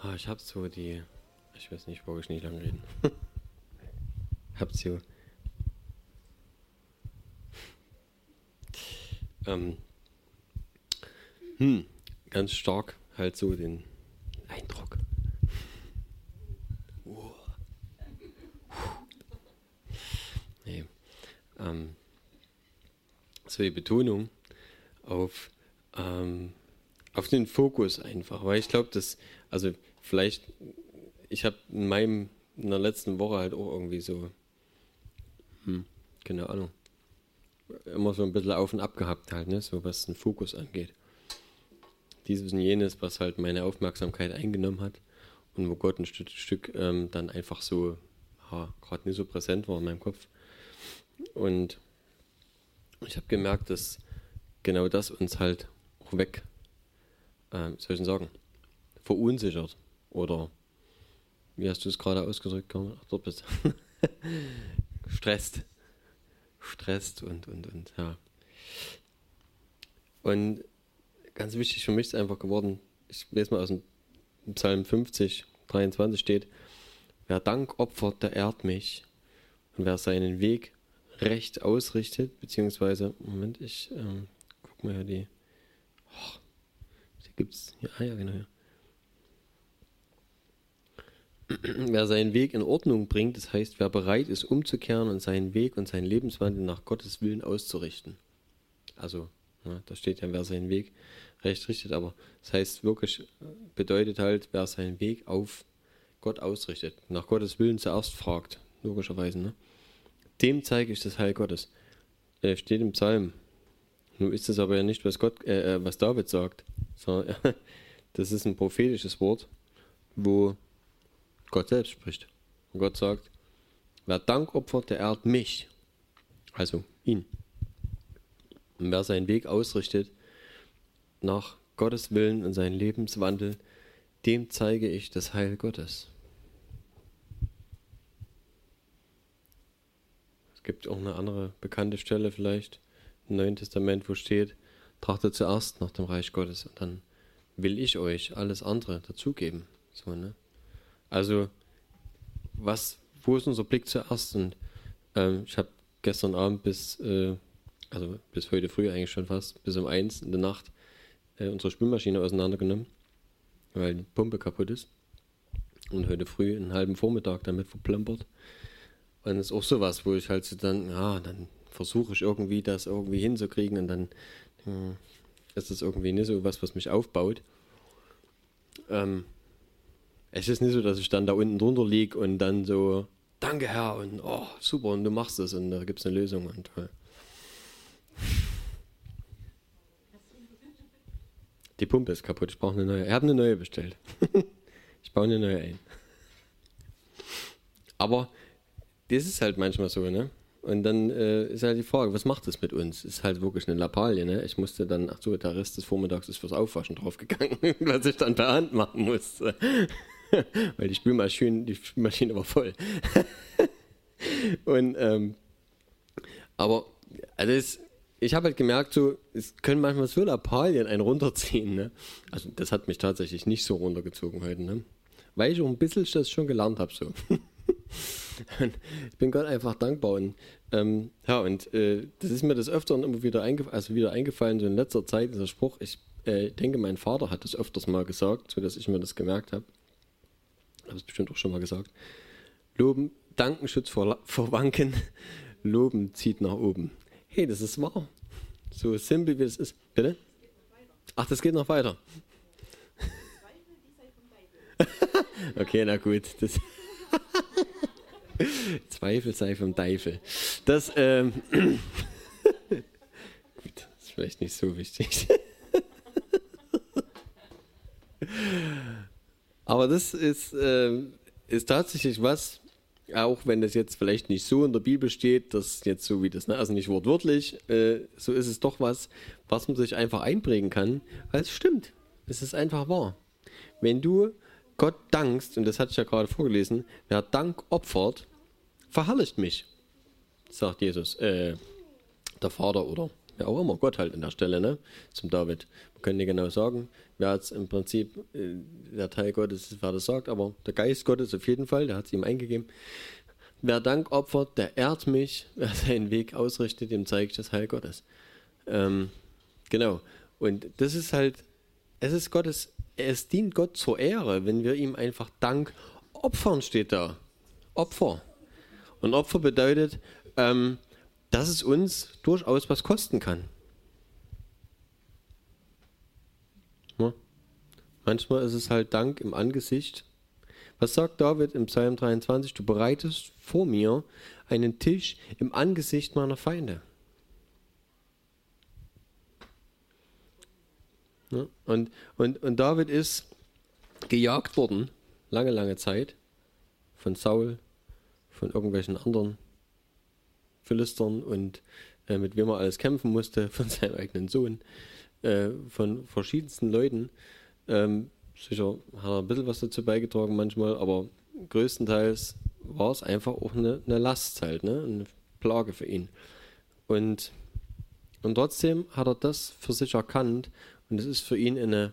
Ah, ich hab so die. Ich weiß nicht, brauche ich nicht lange reden. hab so. Ähm, hm, ganz stark halt so den Eindruck. Wow. Nee. Ähm, so die Betonung auf, ähm, auf den Fokus einfach, weil ich glaube, dass, also vielleicht, ich habe in meinem, in der letzten Woche halt auch irgendwie so, hm, keine Ahnung, immer so ein bisschen auf und ab gehabt halt, ne, so was den Fokus angeht. Dieses und jenes, was halt meine Aufmerksamkeit eingenommen hat und wo Gott ein Stück, Stück ähm, dann einfach so, ja, gerade nicht so präsent war in meinem Kopf. Und ich habe gemerkt, dass genau das uns halt auch weg, äh, soll ich denn sagen, verunsichert oder wie hast du es gerade ausgedrückt? Ach, dort bist stresst. Stresst und, und, und, ja. Und ganz wichtig für mich ist einfach geworden, ich lese mal aus dem Psalm 50, 23 steht, wer Dank opfert, der ehrt mich. Und wer seinen Weg recht ausrichtet, beziehungsweise, Moment, ich ähm, guck mal hier die, oh, die gibt's, ja, ja, genau, ja. wer seinen Weg in Ordnung bringt, das heißt, wer bereit ist, umzukehren und seinen Weg und seinen Lebenswandel nach Gottes Willen auszurichten. Also, ja, da steht ja, wer seinen Weg recht richtet, aber das heißt wirklich, bedeutet halt, wer seinen Weg auf Gott ausrichtet, nach Gottes Willen zuerst fragt, logischerweise. Ne? Dem zeige ich das Heil Gottes. Äh, steht im Psalm. Nun ist es aber ja nicht, was Gott, äh, äh was David sagt, sondern das ist ein prophetisches Wort, wo Gott selbst spricht. Und Gott sagt, wer Dank opfert, der ehrt mich. Also ihn. Und wer seinen Weg ausrichtet nach Gottes Willen und seinen Lebenswandel, dem zeige ich das Heil Gottes. Es gibt auch eine andere bekannte Stelle vielleicht im Neuen Testament, wo steht, trachtet zuerst nach dem Reich Gottes und dann will ich euch alles andere dazugeben. So, ne? Also, was, wo ist unser Blick zuerst? Und ähm, ich habe gestern Abend bis, äh, also bis heute früh eigentlich schon fast, bis um eins in der Nacht äh, unsere Spülmaschine auseinandergenommen, weil die Pumpe kaputt ist. Und heute früh einen halben Vormittag damit verplempert. Und das ist auch sowas, wo ich halt so dann, ja, dann versuche ich irgendwie das irgendwie hinzukriegen und dann äh, ist das irgendwie nicht so was, was mich aufbaut. Ähm, es ist nicht so, dass ich dann da unten drunter liege und dann so, danke Herr und oh, super und du machst es und da gibt es eine Lösung und toll. Die Pumpe ist kaputt, ich brauche eine neue. Ich habe eine neue bestellt. ich baue eine neue ein. Aber das ist halt manchmal so, ne? Und dann äh, ist halt die Frage, was macht das mit uns? Ist halt wirklich eine Lappalie, ne? Ich musste dann, ach so, der Rest des Vormittags ist fürs Aufwaschen draufgegangen, was ich dann per Hand machen musste. weil die Spülmaschine, die Spülmaschine war voll. und, ähm, aber, also es, ich habe halt gemerkt, so, es können manchmal so Lappalien einen runterziehen, ne? Also, das hat mich tatsächlich nicht so runtergezogen heute, ne? Weil ich auch ein bisschen das schon gelernt habe, so. Ich bin Gott einfach dankbar und ähm, ja, und äh, das ist mir das Öfteren immer wieder, eingef also wieder eingefallen, so in letzter Zeit, dieser Spruch. Ich äh, denke, mein Vater hat das öfters mal gesagt, so dass ich mir das gemerkt habe habe es bestimmt auch schon mal gesagt. Loben, danken schützt vor, vor Wanken, loben zieht nach oben. Hey, das ist wahr. So simpel wie es ist. Bitte? Ach, das geht noch weiter. okay, na gut. Das Zweifel sei vom Teufel. Das, ähm, gut, das ist vielleicht nicht so wichtig. Aber das ist, äh, ist tatsächlich was, auch wenn das jetzt vielleicht nicht so in der Bibel steht, das jetzt so wie das, ne? also nicht wortwörtlich, äh, so ist es doch was, was man sich einfach einprägen kann, weil es stimmt. Es ist einfach wahr. Wenn du Gott dankst, und das hatte ich ja gerade vorgelesen, wer Dank opfert, verherrlicht mich, sagt Jesus, äh, der Vater oder wer auch immer, Gott halt an der Stelle, ne? Zum David. Man nicht genau sagen, wer jetzt im Prinzip äh, der Teil Gottes ist, wer das sagt, aber der Geist Gottes auf jeden Fall, der hat es ihm eingegeben. Wer Dank opfert, der ehrt mich. Wer seinen Weg ausrichtet, dem zeige ich das Heil Gottes. Ähm, genau. Und das ist halt, es ist Gottes, es dient Gott zur Ehre, wenn wir ihm einfach Dank opfern, steht da. Opfer. Und Opfer bedeutet, ähm, dass es uns durchaus was kosten kann. Ja. Manchmal ist es halt Dank im Angesicht. Was sagt David im Psalm 23? Du bereitest vor mir einen Tisch im Angesicht meiner Feinde. Und, und, und David ist gejagt worden, lange, lange Zeit, von Saul, von irgendwelchen anderen Philistern und äh, mit wem er alles kämpfen musste, von seinem eigenen Sohn, äh, von verschiedensten Leuten. Ähm, sicher hat er ein bisschen was dazu beigetragen manchmal, aber größtenteils war es einfach auch eine, eine Last halt, ne? eine Plage für ihn. Und, und trotzdem hat er das für sich erkannt und es ist für ihn eine,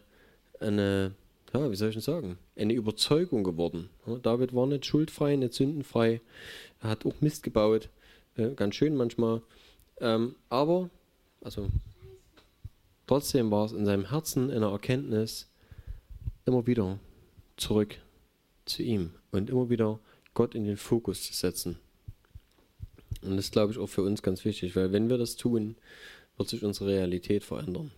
eine ja, wie soll ich denn sagen, eine Überzeugung geworden. David war nicht schuldfrei, nicht sündenfrei, er hat auch Mist gebaut, ganz schön manchmal. Ähm, aber, also, trotzdem war es in seinem Herzen eine Erkenntnis, immer wieder zurück zu ihm und immer wieder Gott in den Fokus zu setzen. Und das glaube ich auch für uns ganz wichtig, weil wenn wir das tun, wird sich unsere Realität verändern.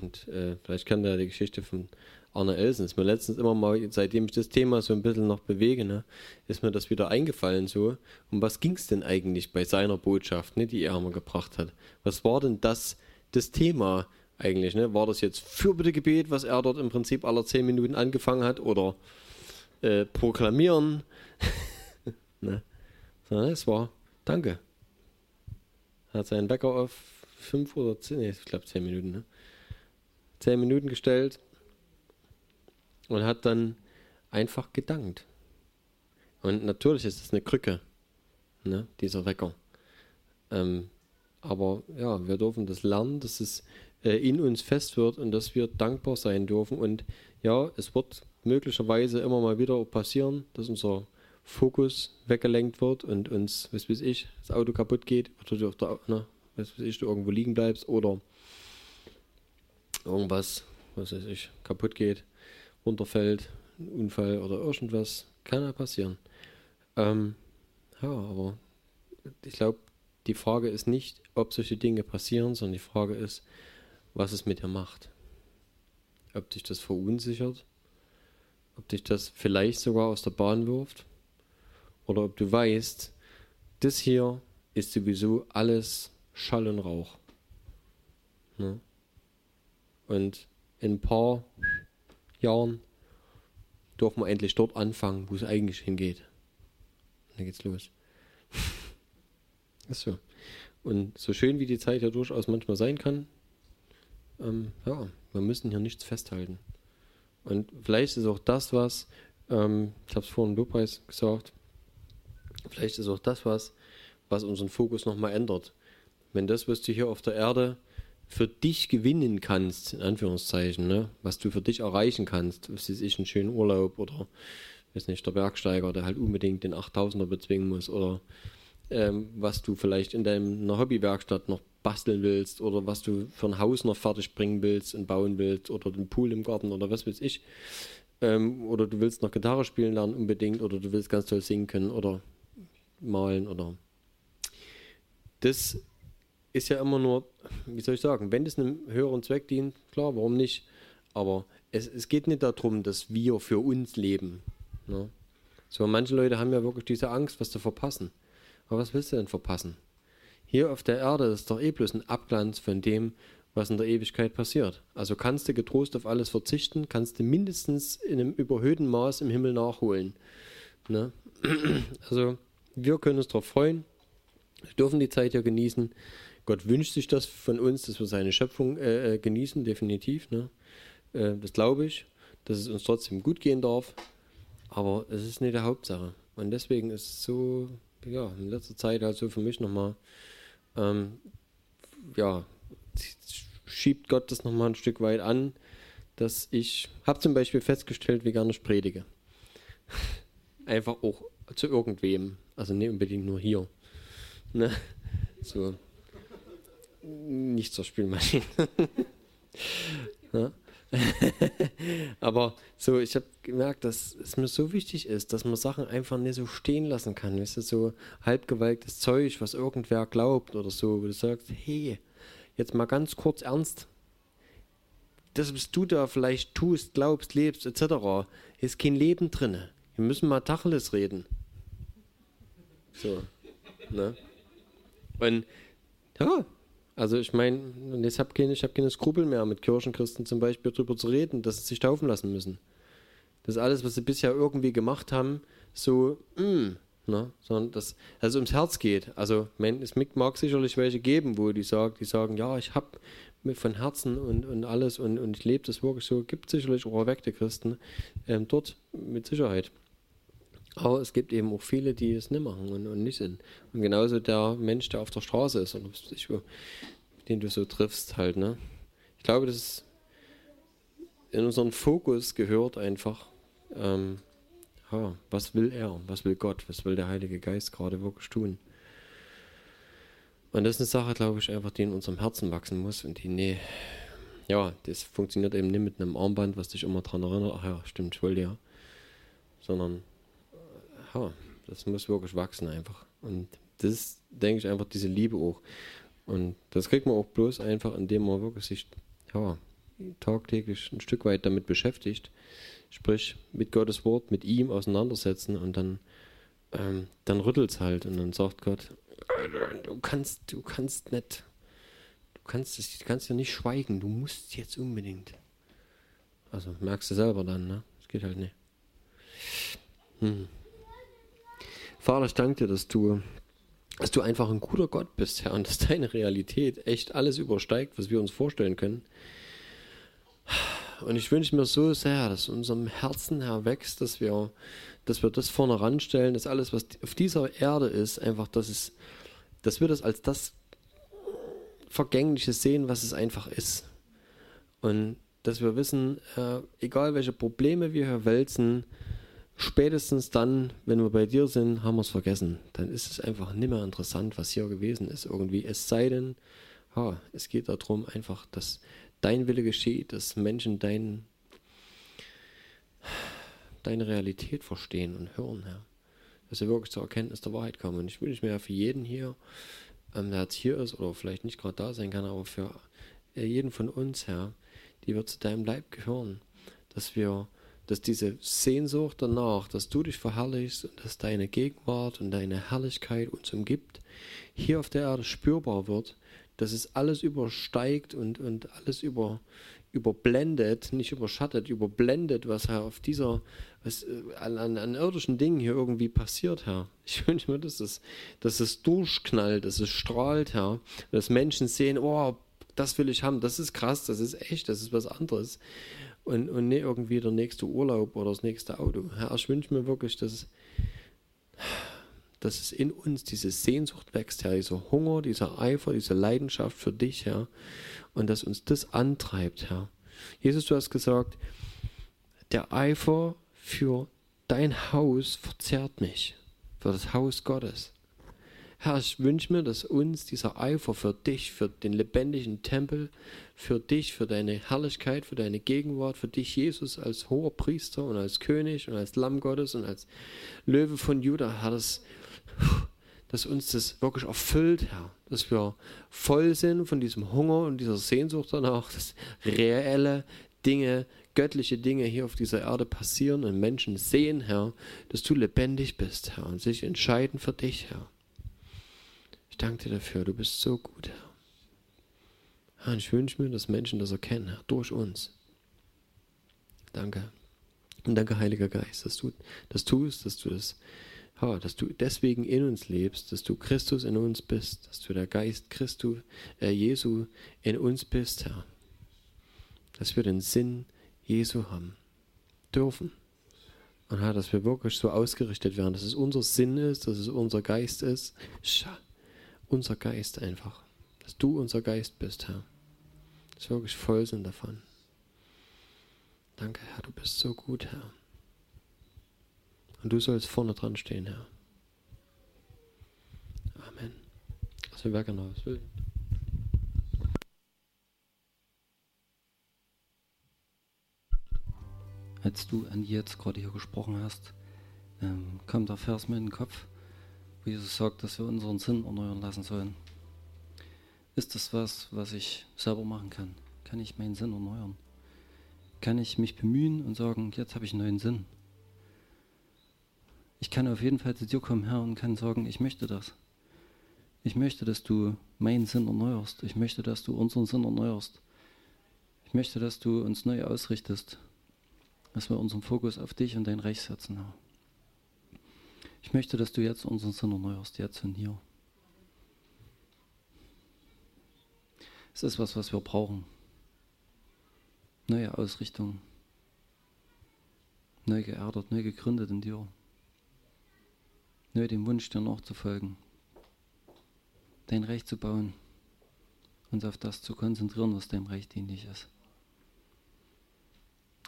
Und äh, vielleicht kennt ihr die Geschichte von Arne Elsen. Ist mir letztens immer mal, seitdem ich das Thema so ein bisschen noch bewege, ne, ist mir das wieder eingefallen so. Um was ging es denn eigentlich bei seiner Botschaft, ne, die er immer gebracht hat? Was war denn das, das Thema eigentlich? Ne? War das jetzt Fürbittegebet, was er dort im Prinzip alle zehn Minuten angefangen hat? Oder äh, Proklamieren? ne? Sondern es war Danke. Hat seinen Wecker auf fünf oder zehn, nee, ich glaube zehn Minuten, ne? Zehn Minuten gestellt und hat dann einfach gedankt. Und natürlich ist es eine Krücke, ne, dieser Wecker. Ähm, aber ja, wir dürfen das lernen, dass es äh, in uns fest wird und dass wir dankbar sein dürfen. Und ja, es wird möglicherweise immer mal wieder passieren, dass unser Fokus weggelenkt wird und uns, was weiß ich, das Auto kaputt geht oder du, der, ne, was weiß ich, du irgendwo liegen bleibst oder irgendwas, was weiß ich, kaputt geht runterfällt, ein Unfall oder irgendwas, kann ja passieren. Ähm, ja, aber ich glaube, die Frage ist nicht, ob solche Dinge passieren, sondern die Frage ist, was es mit dir macht. Ob dich das verunsichert, ob dich das vielleicht sogar aus der Bahn wirft, oder ob du weißt, das hier ist sowieso alles Schall und Rauch. Ne? Und in ein paar Jahren dürfen wir endlich dort anfangen, wo es eigentlich hingeht. Und dann geht's los. Ist so. Und so schön wie die Zeit ja durchaus manchmal sein kann, ähm, ja, wir müssen hier nichts festhalten. Und vielleicht ist auch das was, ähm, ich habe es vorhin im Lobpreis gesagt, vielleicht ist auch das was, was unseren Fokus nochmal ändert. Wenn das, was du hier auf der Erde für dich gewinnen kannst, in Anführungszeichen, ne? was du für dich erreichen kannst, was ist ich, einen schönen Urlaub oder, weiß nicht, der Bergsteiger, der halt unbedingt den 8000er bezwingen muss oder ähm, was du vielleicht in deiner Hobbywerkstatt noch basteln willst oder was du für ein Haus noch fertig bringen willst und bauen willst oder den Pool im Garten oder was weiß ich. Ähm, oder du willst noch Gitarre spielen lernen unbedingt oder du willst ganz toll singen können oder malen oder das ist ja immer nur, wie soll ich sagen, wenn es einem höheren Zweck dient, klar, warum nicht? Aber es, es geht nicht darum, dass wir für uns leben. Ne? So, manche Leute haben ja wirklich diese Angst, was zu verpassen. Aber was willst du denn verpassen? Hier auf der Erde ist doch eh bloß ein Abglanz von dem, was in der Ewigkeit passiert. Also kannst du getrost auf alles verzichten, kannst du mindestens in einem überhöhten Maß im Himmel nachholen. Ne? Also wir können uns darauf freuen, wir dürfen die Zeit ja genießen. Gott wünscht sich das von uns, dass wir seine Schöpfung äh, äh, genießen, definitiv. Ne? Äh, das glaube ich, dass es uns trotzdem gut gehen darf. Aber es ist nicht die Hauptsache. Und deswegen ist es so, ja, in letzter Zeit halt so für mich nochmal, ähm, ja, schiebt Gott das nochmal ein Stück weit an, dass ich habe zum Beispiel festgestellt, wie gerne ich predige. Einfach auch zu irgendwem. Also nicht unbedingt nur hier. Ne? So. Nicht zur Spielmaschine. ja? Aber so, ich habe gemerkt, dass es mir so wichtig ist, dass man Sachen einfach nicht so stehen lassen kann. Weißt du, so halbgewalktes Zeug, was irgendwer glaubt oder so, wo du sagst, hey, jetzt mal ganz kurz ernst. Das, was du da vielleicht tust, glaubst, lebst, etc., ist kein Leben drin. Wir müssen mal Tacheles reden. So. Ne? Und ja, also ich meine, ich habe keine, hab keine Skrupel mehr, mit Kirchenchristen zum Beispiel darüber zu reden, dass sie sich taufen lassen müssen. Das ist alles, was sie bisher irgendwie gemacht haben, so, mm, ne? sondern dass also ums Herz geht. Also mein, es mag sicherlich welche geben, wo die sagen, die sagen, ja, ich habe von Herzen und, und alles und, und ich lebe das wirklich so. Gibt sicherlich auch erweckte Christen ähm, dort mit Sicherheit. Aber es gibt eben auch viele, die es nicht machen und, und nicht sind. Und genauso der Mensch, der auf der Straße ist, oder ich, den du so triffst, halt, ne? Ich glaube, das ist in unseren Fokus gehört einfach, ähm, ja, was will er, was will Gott, was will der Heilige Geist gerade wirklich tun. Und das ist eine Sache, glaube ich, einfach, die in unserem Herzen wachsen muss und die, nee, ja, das funktioniert eben nicht mit einem Armband, was dich immer daran erinnert, ach ja, stimmt, ich wollte ja, sondern ja, das muss wirklich wachsen einfach. Und das denke ich, einfach diese Liebe auch. Und das kriegt man auch bloß einfach, indem man wirklich sich ja, tagtäglich ein Stück weit damit beschäftigt. Sprich, mit Gottes Wort, mit ihm auseinandersetzen und dann, ähm, dann rüttelt es halt und dann sagt Gott, du kannst, du kannst nicht, du kannst, du kannst ja nicht schweigen, du musst jetzt unbedingt. Also merkst du selber dann, ne? Das geht halt nicht. Hm. Vater, ich danke dir, dass du, dass du einfach ein guter Gott bist, Herr, und dass deine Realität echt alles übersteigt, was wir uns vorstellen können. Und ich wünsche mir so sehr, dass unserem Herzen, Herr, wächst, dass wir, dass wir das vorne ranstellen, dass alles, was auf dieser Erde ist, einfach, dass, es, dass wir das als das Vergängliche sehen, was es einfach ist. Und dass wir wissen, äh, egal welche Probleme wir hier wälzen, spätestens dann, wenn wir bei dir sind, haben wir es vergessen. Dann ist es einfach nicht mehr interessant, was hier gewesen ist irgendwie. Es sei denn, ha, es geht darum einfach, dass dein Wille geschieht, dass Menschen dein, deine Realität verstehen und hören, Herr. Dass sie wirklich zur Erkenntnis der Wahrheit kommen. Und ich wünsche mir ja für jeden hier, ähm, der jetzt hier ist oder vielleicht nicht gerade da sein kann, aber für äh, jeden von uns, Herr, die wir zu deinem Leib gehören, dass wir dass diese Sehnsucht danach, dass du dich verherrlichst und dass deine Gegenwart und deine Herrlichkeit uns umgibt, hier auf der Erde spürbar wird, dass es alles übersteigt und, und alles über, überblendet, nicht überschattet, überblendet, was Herr auf dieser, was äh, an, an irdischen Dingen hier irgendwie passiert, Herr. Ich wünsche mir, dass es, dass es durchknallt, dass es strahlt, Herr, dass Menschen sehen, oh, das will ich haben, das ist krass, das ist echt, das ist was anderes und, und nicht irgendwie der nächste Urlaub oder das nächste Auto. Herr, ich wünsche mir wirklich, dass es, dass es in uns diese Sehnsucht wächst, Herr, dieser Hunger, dieser Eifer, diese Leidenschaft für dich, Herr, und dass uns das antreibt, Herr. Jesus, du hast gesagt, der Eifer für dein Haus verzehrt mich, für das Haus Gottes. Herr, ich wünsche mir, dass uns dieser Eifer für dich, für den lebendigen Tempel, für dich, für deine Herrlichkeit, für deine Gegenwart, für dich, Jesus, als hoher Priester und als König und als Lamm Gottes und als Löwe von Judah, Herr, dass, dass uns das wirklich erfüllt, Herr, dass wir voll sind von diesem Hunger und dieser Sehnsucht danach, dass reelle Dinge, göttliche Dinge hier auf dieser Erde passieren und Menschen sehen, Herr, dass du lebendig bist, Herr, und sich entscheiden für dich, Herr. Ich danke dir dafür, du bist so gut, Herr. Herr, ich wünsche mir, dass Menschen das erkennen, Herr, durch uns. Danke. Und danke, Heiliger Geist, dass du das tust, dass du das, ja, dass du deswegen in uns lebst, dass du Christus in uns bist, dass du der Geist Christus, äh, Jesu in uns bist, Herr. Dass wir den Sinn Jesu haben dürfen. Und Herr, dass wir wirklich so ausgerichtet werden, dass es unser Sinn ist, dass es unser Geist ist. Schau unser Geist einfach. Dass du unser Geist bist, Herr. dass wir wirklich voll sind davon. Danke, Herr, du bist so gut, Herr. Und du sollst vorne dran stehen, Herr. Amen. Also wer genau was will. Als du an jetzt gerade hier gesprochen hast, ähm, kam der Vers mir in den Kopf, wo Jesus sagt, dass wir unseren Sinn erneuern lassen sollen. Ist das was, was ich selber machen kann? Kann ich meinen Sinn erneuern? Kann ich mich bemühen und sagen, jetzt habe ich einen neuen Sinn? Ich kann auf jeden Fall zu dir kommen, Herr, und kann sagen, ich möchte das. Ich möchte, dass du meinen Sinn erneuerst. Ich möchte, dass du unseren Sinn erneuerst. Ich möchte, dass du uns neu ausrichtest, dass wir unseren Fokus auf dich und dein Reich setzen, Herr. Ich möchte, dass du jetzt unseren Sinn erneuerst, jetzt und hier. Es ist was, was wir brauchen. Neue Ausrichtung. Neu geerdet, neu gegründet in dir. Neu dem Wunsch, dir nachzufolgen. Dein Recht zu bauen. Uns auf das zu konzentrieren, was deinem Recht dienlich ist.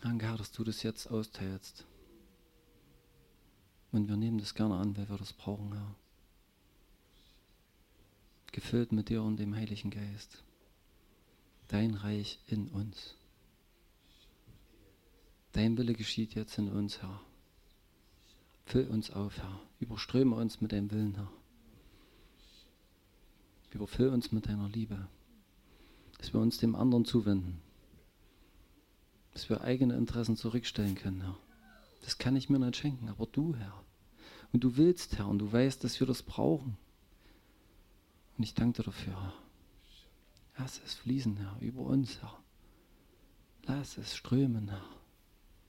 Danke, Herr, dass du das jetzt austeilst. Und wir nehmen das gerne an, weil wir das brauchen, Herr. Gefüllt mit dir und dem Heiligen Geist dein Reich in uns. Dein Wille geschieht jetzt in uns, Herr. Füll uns auf, Herr. Überströme uns mit deinem Willen, Herr. Überfüll uns mit deiner Liebe, dass wir uns dem anderen zuwenden, dass wir eigene Interessen zurückstellen können, Herr. Das kann ich mir nicht schenken, aber du, Herr. Und du willst, Herr, und du weißt, dass wir das brauchen. Und ich danke dir dafür, Herr. Lass es fließen, Herr, über uns, Herr. Lass es strömen, Herr.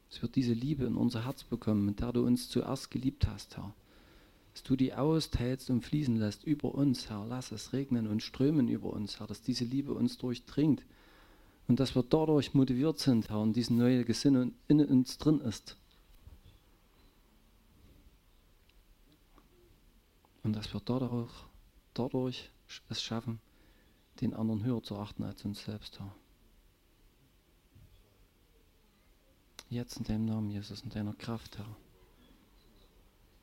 Es wird diese Liebe in unser Herz bekommen, mit der du uns zuerst geliebt hast, Herr. Dass du die austeilst und fließen lässt über uns, Herr. Lass es regnen und strömen über uns, Herr, dass diese Liebe uns durchdringt und dass wir dadurch motiviert sind, Herr, und diese neue Gesinnung in uns drin ist. Und dass wir dadurch, dadurch es schaffen, den anderen höher zu achten als uns selbst, Herr. Jetzt in deinem Namen, Jesus, in deiner Kraft, Herr.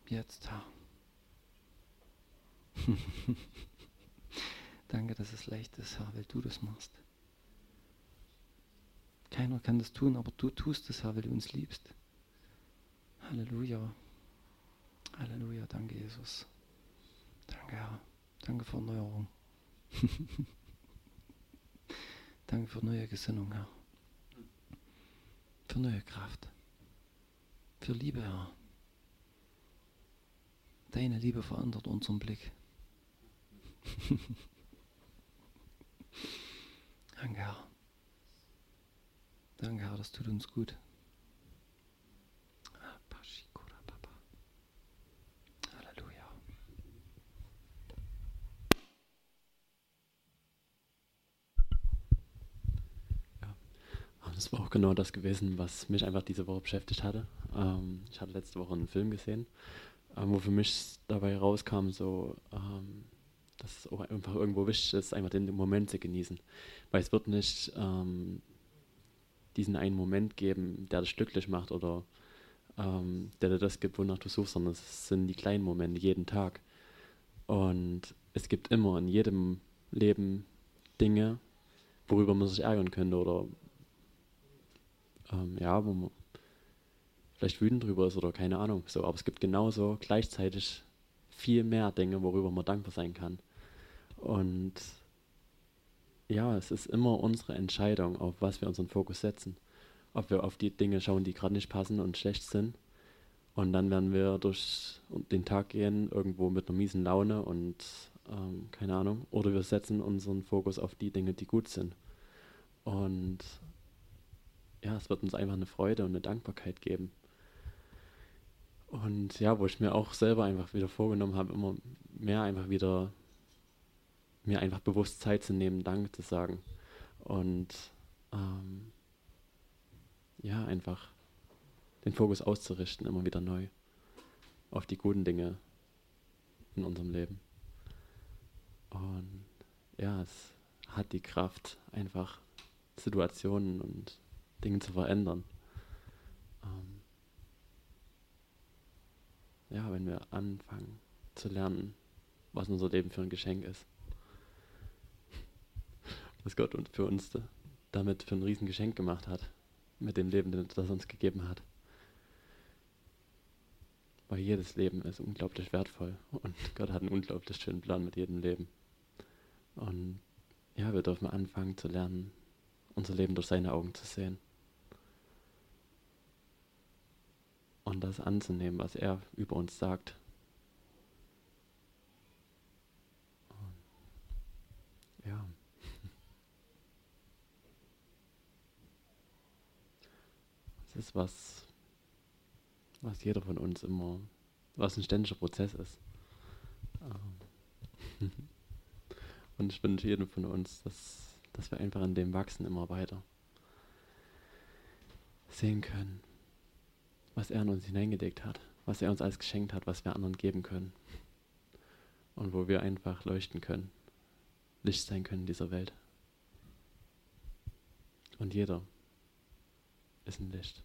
Jetzt, Herr. Danke, dass es leicht ist, Herr, weil du das machst. Keiner kann das tun, aber du tust es, Herr, weil du uns liebst. Halleluja. Halleluja. Danke, Jesus. Danke, Herr. Danke für Erneuerung. Danke für neue Gesinnung, Herr. Für neue Kraft. Für Liebe, Herr. Deine Liebe verändert unseren Blick. Danke, Herr. Danke, Herr, das tut uns gut. das war auch genau das gewesen, was mich einfach diese Woche beschäftigt hatte. Ähm, ich hatte letzte Woche einen Film gesehen, ähm, wo für mich dabei rauskam, so, ähm, dass es auch einfach irgendwo wichtig ist, einfach den Moment zu genießen. Weil es wird nicht ähm, diesen einen Moment geben, der dich glücklich macht oder ähm, der dir das gibt, wonach du suchst, sondern es sind die kleinen Momente jeden Tag. Und es gibt immer in jedem Leben Dinge, worüber man sich ärgern könnte oder ähm, ja, wo man vielleicht wütend drüber ist oder keine Ahnung. So, aber es gibt genauso gleichzeitig viel mehr Dinge, worüber man dankbar sein kann. Und ja, es ist immer unsere Entscheidung, auf was wir unseren Fokus setzen. Ob wir auf die Dinge schauen, die gerade nicht passen und schlecht sind. Und dann werden wir durch den Tag gehen, irgendwo mit einer miesen Laune und ähm, keine Ahnung. Oder wir setzen unseren Fokus auf die Dinge, die gut sind. Und ja, es wird uns einfach eine Freude und eine Dankbarkeit geben. Und ja, wo ich mir auch selber einfach wieder vorgenommen habe, immer mehr einfach wieder mir einfach bewusst Zeit zu nehmen, Danke zu sagen. Und ähm, ja, einfach den Fokus auszurichten, immer wieder neu auf die guten Dinge in unserem Leben. Und ja, es hat die Kraft, einfach Situationen und Dinge zu verändern. Ähm ja, wenn wir anfangen zu lernen, was unser Leben für ein Geschenk ist. Was Gott für uns damit für ein Riesengeschenk gemacht hat, mit dem Leben, das er uns gegeben hat. Weil jedes Leben ist unglaublich wertvoll und Gott hat einen unglaublich schönen Plan mit jedem Leben. Und ja, wir dürfen anfangen zu lernen, unser Leben durch seine Augen zu sehen. Und das anzunehmen, was er über uns sagt. Ja. Das ist was, was jeder von uns immer, was ein ständiger Prozess ist. Ähm. Und ich wünsche jedem von uns, dass, dass wir einfach in dem wachsen immer weiter. Sehen können, was er in uns hineingedeckt hat, was er uns als geschenkt hat, was wir anderen geben können. Und wo wir einfach leuchten können, Licht sein können in dieser Welt. Und jeder ist ein Licht.